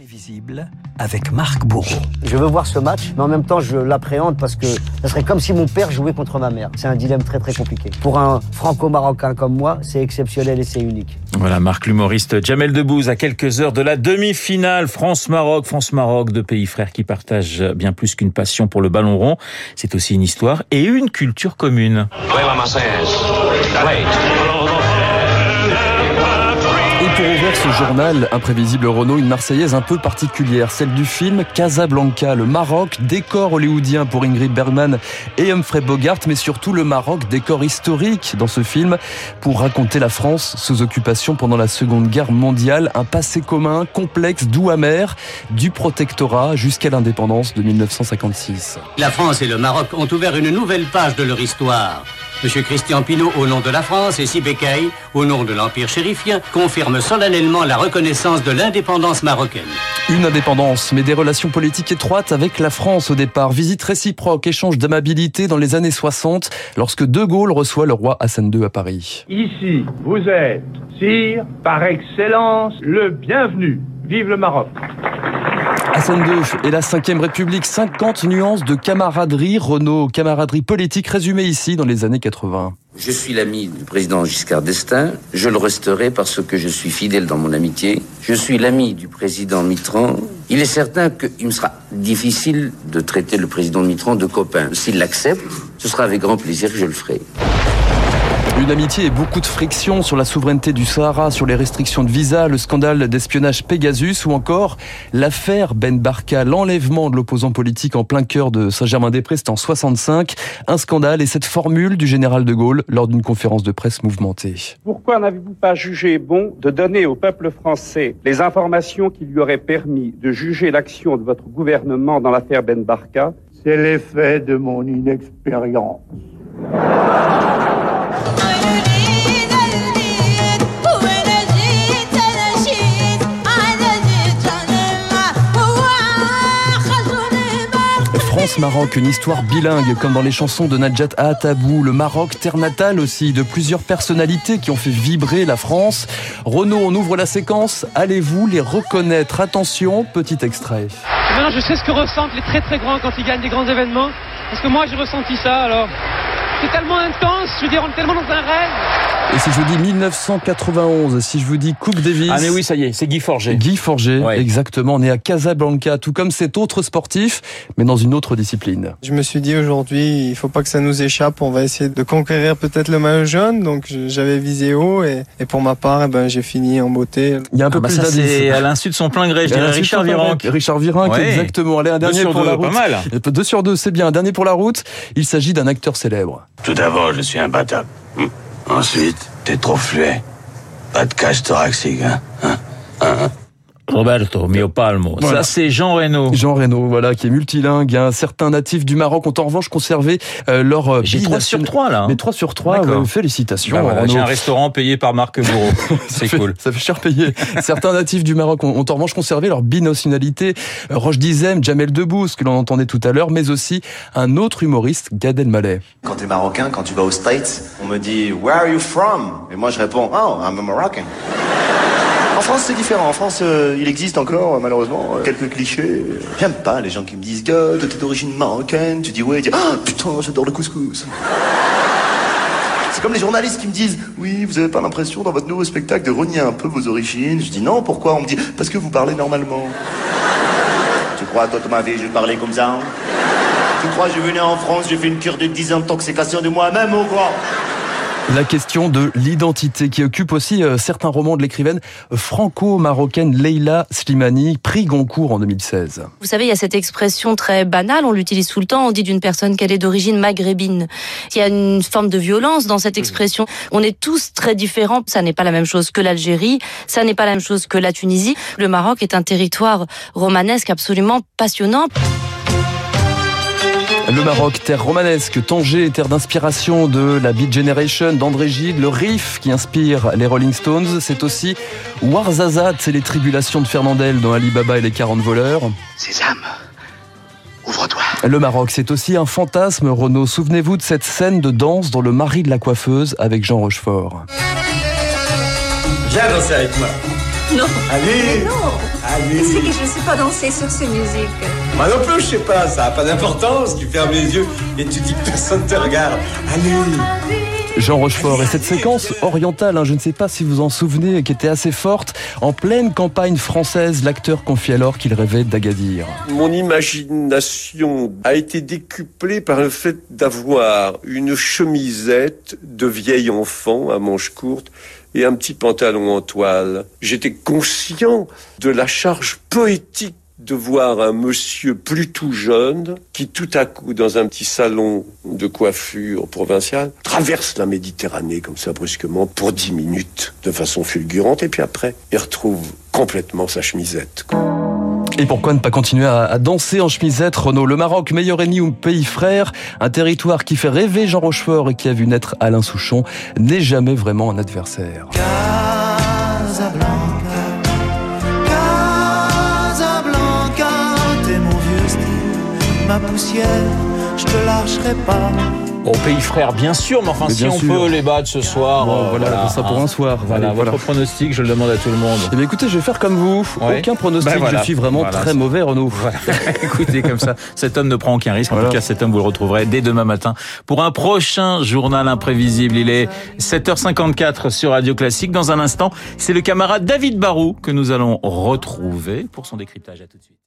Imprévisible avec Marc Bourreau. Je veux voir ce match, mais en même temps, je l'appréhende parce que ça serait comme si mon père jouait contre ma mère. C'est un dilemme très très compliqué. Pour un franco-marocain comme moi, c'est exceptionnel et c'est unique. Voilà, Marc l'humoriste Jamel Debbouze à quelques heures de la demi-finale France-Maroc. France-Maroc, deux pays frères qui partagent bien plus qu'une passion pour le ballon rond. C'est aussi une histoire et une culture commune. Pour ouvrir ce journal, Imprévisible Renault, une Marseillaise un peu particulière, celle du film Casablanca, le Maroc, décor hollywoodien pour Ingrid Bergman et Humphrey Bogart, mais surtout le Maroc, décor historique dans ce film pour raconter la France sous occupation pendant la Seconde Guerre mondiale, un passé commun, complexe, doux amer, du protectorat jusqu'à l'indépendance de 1956. La France et le Maroc ont ouvert une nouvelle page de leur histoire. Monsieur Christian Pinault, au nom de la France, et Sibekay, au nom de l'Empire chérifien, confirme solennellement la reconnaissance de l'indépendance marocaine. Une indépendance, mais des relations politiques étroites avec la France au départ. Visite réciproque, échange d'amabilité dans les années 60, lorsque De Gaulle reçoit le roi Hassan II à Paris. Ici, vous êtes, sire, par excellence, le bienvenu. Vive le Maroc. II et la 5ème République, 50 nuances de camaraderie, Renault, camaraderie politique résumée ici dans les années 80. Je suis l'ami du président Giscard d'Estaing, je le resterai parce que je suis fidèle dans mon amitié. Je suis l'ami du président Mitterrand. Il est certain qu'il me sera difficile de traiter le président Mitterrand de copain. S'il l'accepte, ce sera avec grand plaisir que je le ferai. Une amitié et beaucoup de frictions sur la souveraineté du Sahara, sur les restrictions de visa, le scandale d'espionnage Pegasus ou encore l'affaire Ben Barka, l'enlèvement de l'opposant politique en plein cœur de Saint-Germain-des-Prés, c'était en 65. Un scandale et cette formule du général de Gaulle lors d'une conférence de presse mouvementée. Pourquoi n'avez-vous pas jugé bon de donner au peuple français les informations qui lui auraient permis de juger l'action de votre gouvernement dans l'affaire Ben Barka? C'est l'effet de mon inexpérience. France-Maroc, une histoire bilingue comme dans les chansons de Najat Ahatabou. Le Maroc, terre natale aussi de plusieurs personnalités qui ont fait vibrer la France. Renaud, on ouvre la séquence. Allez-vous les reconnaître? Attention, petit extrait. Maintenant, je sais ce que ressentent les très très grands quand ils gagnent des grands événements. Parce que moi, j'ai ressenti ça, alors... C'est tellement intense, je veux dire, on est tellement dans un rêve. Et si je vous dis 1991, si je vous dis Coupe Davis. Ah mais oui, ça y est, c'est Guy Forget. Guy Forget, exactement. On est à Casablanca, tout comme cet autre sportif, mais dans une autre discipline. Je me suis dit aujourd'hui, il faut pas que ça nous échappe. On va essayer de conquérir peut-être le maillot jaune. Donc j'avais visé haut et, et pour ma part, eh ben, j'ai fini en beauté. Il y a un peu Ah bah plus ça c'est à l'insu de son plein gré, je dirais Richard. Virenque. Richard Virenque, Ouais. exactement. Allez, un dernier pour deux, la pas route. mal. Deux sur deux, c'est bien. Un dernier pour la route. Il s'agit d'un acteur célèbre. Tout d'abord, je suis imbattable. Hmm. Ensuite, t'es trop fluet. Pas de cage thoracique, hein, hein, hein. Roberto Mio Palmo. Voilà. Ça c'est Jean Reno. Jean Reno, voilà, qui est multilingue. Un certain natif du Maroc ont en revanche conservé euh, leur euh, J'ai bille 3 sur nationale. 3 là. hein. Mais 3 sur 3, D'accord. félicitations. Bah voilà, Renaud. J'ai un restaurant payé par Marc Bourreau. C'est fait- cool. Ça fait cher payer. Certains natifs du Maroc ont, ont en revanche conservé leur binationalité. Euh, Roche Dizem, Jamel Debbouze, que l'on entendait tout à l'heure, mais aussi un autre humoriste, Gad Elmaleh. Quand t'es marocain, quand tu vas aux States, on me dit Where are you from? Et moi je réponds Oh, I'm a Moroccan. En France, c'est différent. En France, euh, il existe encore, euh, malheureusement, euh, quelques clichés. J'aime pas les gens qui me disent God, t'es d'origine marocaine. Tu dis ouais, tu dis Ah, putain, j'adore le couscous. C'est comme les journalistes qui me disent Oui, vous avez pas l'impression dans votre nouveau spectacle de renier un peu vos origines Je dis non, pourquoi? On me dit Parce que vous parlez normalement. Tu crois, toi, toute ma vie, je parlais comme ça hein? Tu crois, je venais en France, j'ai fait une cure de 10 d'intoxication de moi-même ou quoi? La question de l'identité qui occupe aussi euh, certains romans de l'écrivaine franco-marocaine Leila Slimani, prix Goncourt en 2016. Vous savez, il y a cette expression très banale, on l'utilise tout le temps, on dit d'une personne qu'elle est d'origine maghrébine. Il y a une forme de violence dans cette expression. On est tous très différents, ça n'est pas la même chose que l'Algérie, ça n'est pas la même chose que la Tunisie. Le Maroc est un territoire romanesque absolument passionnant. Le Maroc, terre romanesque, Tanger, terre d'inspiration de la Beat Generation, d'André Gide, le riff qui inspire les Rolling Stones, c'est aussi Warzazat, c'est les tribulations de Fernandel dans Ali Baba et les 40 voleurs. Sésame, ouvre-toi. Le Maroc, c'est aussi un fantasme, Renaud. Souvenez-vous de cette scène de danse dans Le mari de la coiffeuse avec Jean Rochefort. Viens danser avec moi. Non. Allez. Non. Allez. Sais que je ne sais pas danser sur ces musiques. Moi non plus, je sais pas, ça n'a pas d'importance. Tu fermes les yeux et tu dis que personne te regarde. Allez. Jean Rochefort et cette séquence orientale, hein, je ne sais pas si vous en souvenez, qui était assez forte, en pleine campagne française, l'acteur confie alors qu'il rêvait d'Agadir. Mon imagination a été décuplée par le fait d'avoir une chemisette de vieil enfant à manches courtes et un petit pantalon en toile. J'étais conscient de la charge poétique de voir un monsieur plus tout jeune qui tout à coup dans un petit salon de coiffure provincial traverse la Méditerranée comme ça brusquement pour dix minutes de façon fulgurante et puis après il retrouve complètement sa chemisette. Et pourquoi ne pas continuer à, danser en chemisette, Renaud? Le Maroc, meilleur ennemi ou pays frère, un territoire qui fait rêver Jean Rochefort et qui a vu naître Alain Souchon, n'est jamais vraiment un adversaire. Ma poussière, je te lâcherai pas. Au pays frère, bien sûr, mais enfin, si on peut les battre ce soir. Euh, voilà, ça pour un soir. Voilà, votre pronostic, je le demande à tout le monde. Eh bien, écoutez, je vais faire comme vous. Aucun pronostic, ben je suis vraiment très mauvais, Renaud. écoutez, comme ça, cet homme ne prend aucun risque. En tout cas, cet homme, vous le retrouverez dès demain matin pour un prochain journal imprévisible. Il est 7h54 sur Radio Classique. Dans un instant, c'est le camarade David Barou que nous allons retrouver pour son décryptage. À tout de suite.